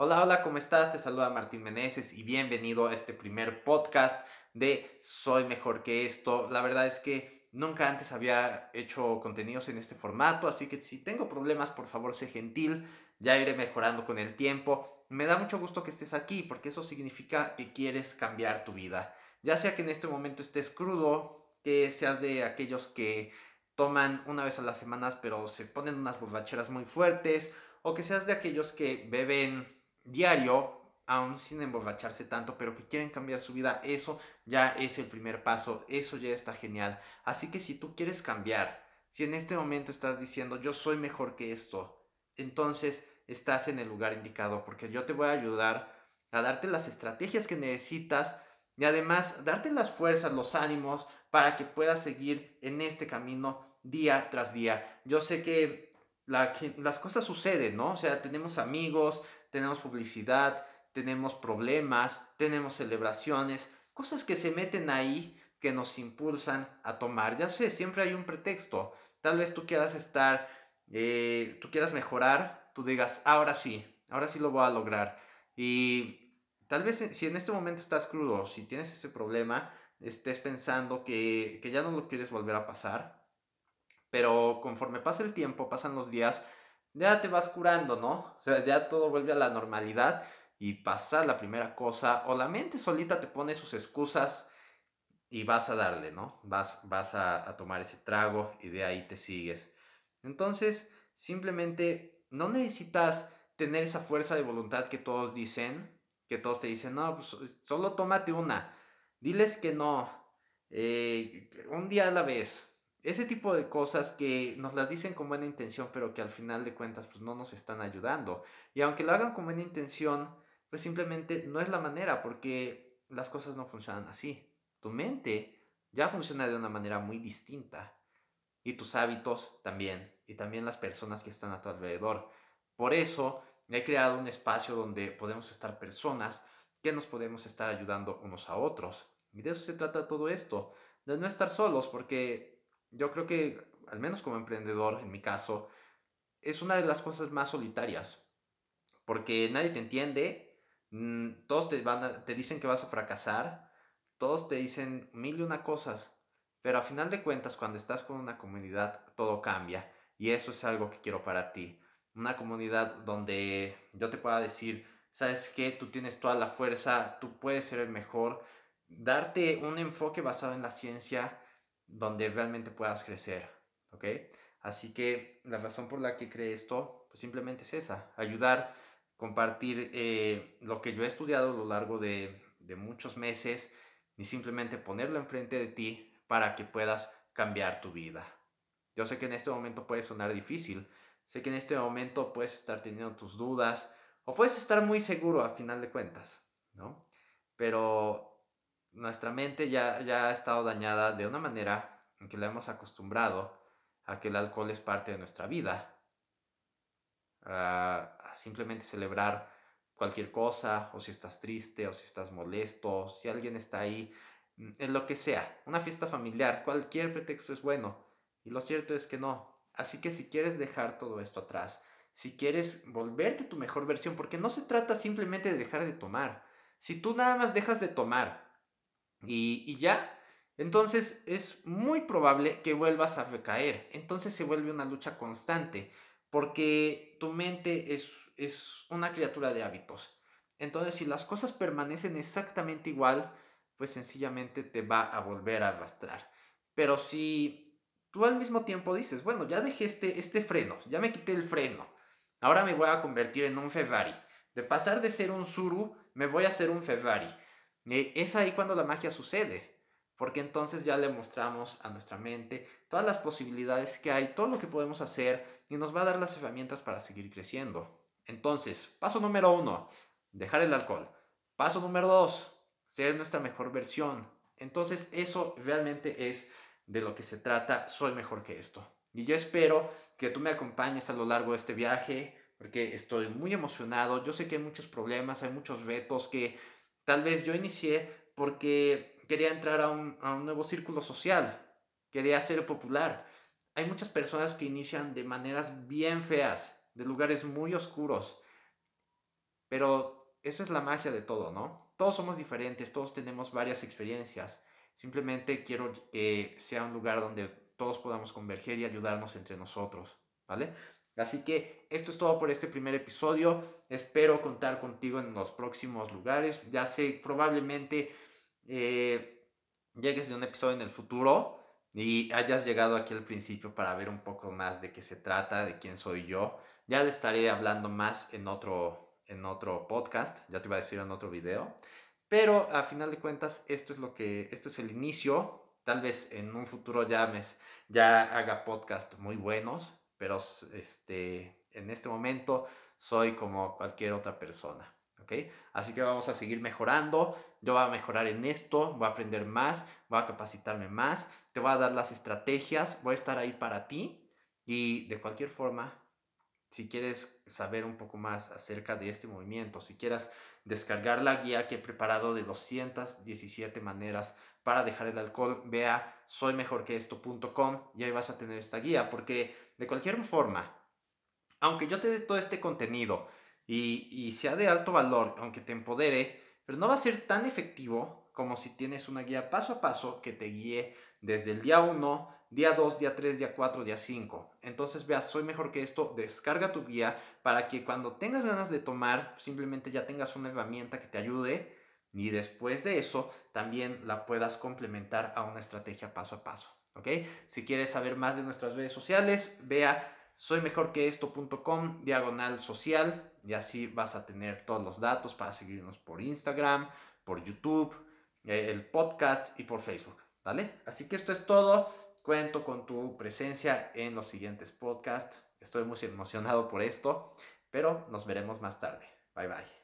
Hola, hola, ¿cómo estás? Te saluda Martín Meneses y bienvenido a este primer podcast de Soy mejor que esto. La verdad es que nunca antes había hecho contenidos en este formato, así que si tengo problemas, por favor, sé gentil, ya iré mejorando con el tiempo. Me da mucho gusto que estés aquí porque eso significa que quieres cambiar tu vida. Ya sea que en este momento estés crudo, que seas de aquellos que toman una vez a las semanas pero se ponen unas borracheras muy fuertes, o que seas de aquellos que beben diario, aún sin emborracharse tanto, pero que quieren cambiar su vida, eso ya es el primer paso, eso ya está genial. Así que si tú quieres cambiar, si en este momento estás diciendo yo soy mejor que esto, entonces estás en el lugar indicado porque yo te voy a ayudar a darte las estrategias que necesitas y además darte las fuerzas, los ánimos para que puedas seguir en este camino día tras día. Yo sé que, las cosas suceden, ¿no? O sea, tenemos amigos, tenemos publicidad, tenemos problemas, tenemos celebraciones, cosas que se meten ahí que nos impulsan a tomar. Ya sé, siempre hay un pretexto. Tal vez tú quieras estar, eh, tú quieras mejorar, tú digas, ahora sí, ahora sí lo voy a lograr. Y tal vez si en este momento estás crudo, si tienes ese problema, estés pensando que, que ya no lo quieres volver a pasar, pero conforme pasa el tiempo, pasan los días, ya te vas curando, ¿no? O sea, ya todo vuelve a la normalidad y pasa la primera cosa, o la mente solita te pone sus excusas y vas a darle, ¿no? Vas, vas a, tomar ese trago y de ahí te sigues. Entonces, simplemente no necesitas tener esa fuerza de voluntad que todos dicen, que todos te dicen, no, pues, solo tómate una, diles que no, eh, un día a la vez, ese tipo de cosas que nos las dicen con buena intención, pero que al final de cuentas pues no nos están ayudando. Y aunque lo hagan con buena intención, pues simplemente no es la manera, porque las cosas no funcionan así. Tu mente ya funciona de una manera muy distinta. Y tus hábitos también. Y también las personas que están a tu alrededor. Por eso he creado un espacio donde podemos estar personas que nos podemos estar ayudando unos a otros. Y de eso se trata todo esto. De no estar solos, porque yo creo que, al menos como emprendedor, en mi caso, es una de las cosas más solitarias. Porque nadie te entiende, mm, todos te, van te dicen que vas a fracasar, todos te dicen mil y una cosas, pero a final de cuentas, cuando estás con una comunidad, todo cambia. Y eso es algo que quiero para ti. Una comunidad donde yo te pueda decir, sabes que tú tienes toda la fuerza, tú puedes ser el mejor, darte un enfoque basado en la ciencia donde realmente puedas crecer, ¿ok? Así que la razón por la que creé esto, pues simplemente es esa, ayudar, compartir eh, lo que yo he estudiado a lo largo de, muchos meses y simplemente ponerlo enfrente de ti para que puedas cambiar tu vida. Yo sé que en este momento puede sonar difícil, sé que en este momento puedes estar teniendo tus dudas o puedes estar muy seguro a final de cuentas, ¿no? Pero nuestra mente ya, ya ha estado dañada de una manera en que la hemos acostumbrado a que el alcohol es parte de nuestra vida, a, simplemente celebrar cualquier cosa, o si estás triste, o si estás molesto, si alguien está ahí, mm, en lo que sea, una fiesta familiar, cualquier pretexto es bueno, y lo cierto es que no. Así que si quieres dejar todo esto atrás, si quieres volverte tu mejor versión, porque no se trata simplemente de dejar de tomar, si tú nada más dejas de tomar y, ya, entonces es muy probable que vuelvas a recaer. Entonces se vuelve una lucha constante, porque tu mente es, es una criatura de hábitos. Entonces si las cosas permanecen exactamente igual, pues sencillamente te va a volver a arrastrar. Pero si tú al mismo tiempo dices, bueno, ya dejé este, este freno, ya me quité el freno, ahora me voy a convertir en un Ferrari. De pasar de ser un Zuru, me voy a ser un Ferrari. Eh, es ahí cuando la magia sucede, porque entonces ya le mostramos a nuestra mente todas las posibilidades que hay, todo lo que podemos hacer y nos va a dar las herramientas para seguir creciendo. Entonces, paso número uno, dejar el alcohol. Paso número dos, ser nuestra mejor versión. Entonces, eso realmente es de lo que se trata, soy mejor que esto. Y yo espero que tú me acompañes a lo largo de este viaje, porque estoy muy emocionado. Yo sé que hay muchos problemas, hay muchos retos que Tal vez yo inicié porque quería entrar a un, nuevo círculo social, quería ser popular. Hay muchas personas que inician de maneras bien feas, de lugares muy oscuros. Pero eso es la magia de todo, ¿no? Todos somos diferentes, todos tenemos varias experiencias. Simplemente quiero que sea un lugar donde todos podamos converger y ayudarnos entre nosotros, ¿vale? Así que esto es todo por este primer episodio. Espero contar contigo en los próximos lugares. Ya sé, probablemente eh, llegues de un episodio en el futuro y hayas llegado aquí al principio para ver un poco más de qué se trata, de quién soy yo. Ya le estaré hablando más en otro, en otro podcast, ya te iba a decir en otro video. Pero a final de cuentas, esto es lo que, esto es el inicio. Tal vez en un futuro ya, me, ya haga podcast muy buenos, pero este, en este momento soy como cualquier otra persona. ¿ok? Así que vamos a seguir mejorando. Yo voy a mejorar en esto, voy a aprender más, voy a capacitarme más, te voy a dar las estrategias, voy a estar ahí para ti y de cualquier forma, si quieres saber un poco más acerca de este movimiento, si quieras descargar la guía que he preparado de 217 maneras para dejar el alcohol, vea soymejorqueesto.com y ahí vas a tener esta guía, porque de cualquier forma, aunque yo te dé todo este contenido y, y sea de alto valor, aunque te empodere, pero no va a ser tan efectivo como si tienes una guía paso a paso que te guíe desde el día 1, día 2, día 3, día 4, día 5. Entonces vea, soy mejor que esto, descarga tu guía para que cuando tengas ganas de tomar, simplemente ya tengas una herramienta que te ayude y después de eso también la puedas complementar a una estrategia paso a paso. ¿ok? Si quieres saber más de nuestras redes sociales, vea soymejorqueesto.com diagonal social y así vas a tener todos los datos para seguirnos por Instagram, por YouTube, eh, el podcast y por Facebook. ¿Vale? Así que esto es todo. Cuento con tu presencia en los siguientes podcasts. Estoy muy emocionado por esto, pero nos veremos más tarde. Bye bye.